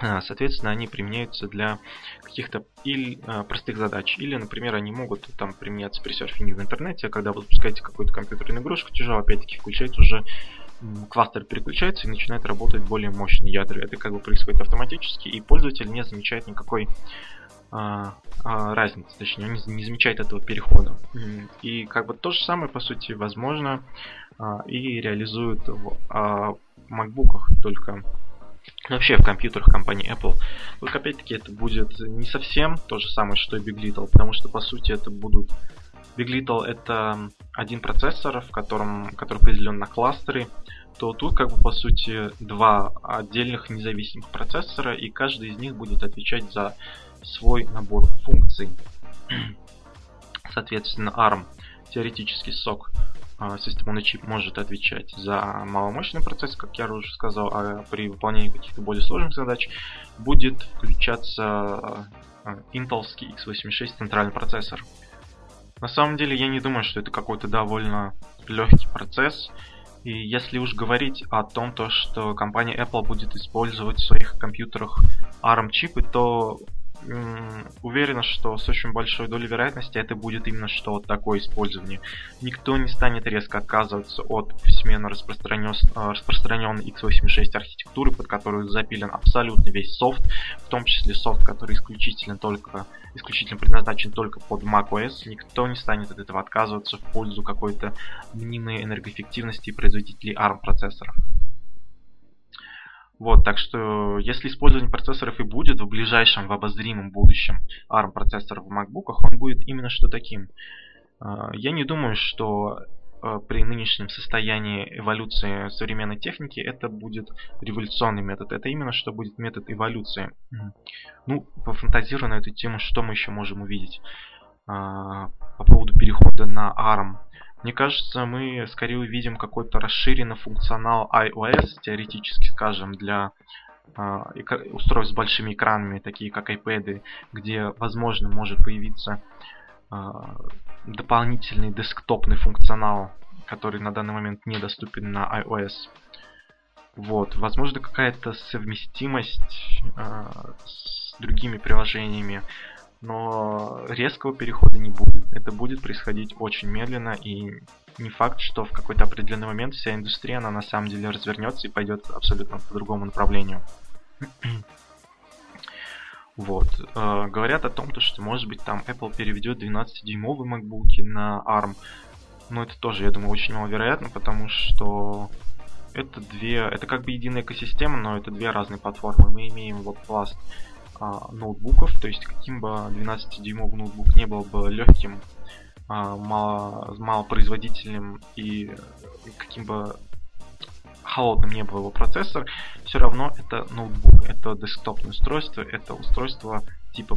соответственно, они применяются для каких-то или а, простых задач. Или, например, они могут там применяться при серфинге в интернете, а когда вы запускаете какую-то компьютерную игрушку тяжело, опять-таки включается уже кластер переключается и начинает работать более мощные ядра. Это как бы происходит автоматически, и пользователь не замечает никакой а, а, разницы, точнее, он не, замечает этого перехода. И как бы то же самое, по сути, возможно а, и реализуют в а, только вообще в компьютерах компании Apple. Только опять-таки это будет не совсем то же самое, что и Big Little, потому что по сути это будут Big Little это один процессор, в котором, который поделен на кластеры, то тут как бы по сути два отдельных независимых процессора, и каждый из них будет отвечать за свой набор функций. Соответственно, ARM, теоретический сок а, on a Chip может отвечать за маломощный процесс, как я уже сказал, а при выполнении каких-то более сложных задач будет включаться а, Intelский x86 центральный процессор. На самом деле я не думаю, что это какой-то довольно легкий процесс. И если уж говорить о том, то, что компания Apple будет использовать в своих компьютерах ARM чипы, то уверена, что с очень большой долей вероятности это будет именно что такое использование. Никто не станет резко отказываться от. Э, распространенной x86 архитектуры, под которую запилен абсолютно весь софт, в том числе софт, который исключительно только исключительно предназначен только под macOS. Никто не станет от этого отказываться в пользу какой-то мнимой энергоэффективности производителей ARM процессоров. Вот, так что если использование процессоров и будет в ближайшем, в обозримом будущем ARM процессор в MacBook, он будет именно что таким. А, я не думаю, что а, при нынешнем состоянии эволюции современной техники это будет революционный метод. Это именно что будет метод эволюции. Ну, пофантазируя на эту тему, что мы еще можем увидеть а, по поводу перехода на ARM. Мне кажется, мы скорее увидим какой-то расширенный функционал iOS, теоретически скажем, для э, устройств с большими экранами, такие как iPad, где, возможно, может появиться э, дополнительный десктопный функционал, который на данный момент недоступен на iOS. Вот, возможно, какая-то совместимость э, с другими приложениями но резкого перехода не будет. Это будет происходить очень медленно, и не факт, что в какой-то определенный момент вся индустрия, она на самом деле развернется и пойдет абсолютно по другому направлению. Вот. Э, говорят о том, что может быть там Apple переведет 12-дюймовые MacBook на ARM. Но это тоже, я думаю, очень маловероятно, потому что это две, это как бы единая экосистема, но это две разные платформы. Мы имеем вот пласт а, ноутбуков, то есть каким бы 12-дюймовый ноутбук не был бы легким, а, мало, малопроизводительным и каким бы холодным не был его процессор, все равно это ноутбук, это десктопное устройство, это устройство типа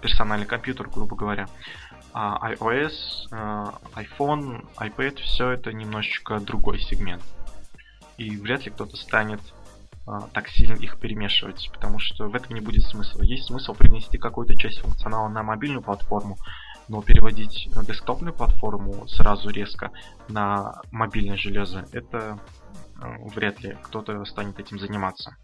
персональный компьютер, грубо говоря. А iOS, а, iPhone, iPad, все это немножечко другой сегмент. И вряд ли кто-то станет Э, так сильно их перемешивать, потому что в этом не будет смысла. Есть смысл принести какую-то часть функционала на мобильную платформу, но переводить э, десктопную платформу сразу резко на мобильное железо, это э, вряд ли кто-то станет этим заниматься.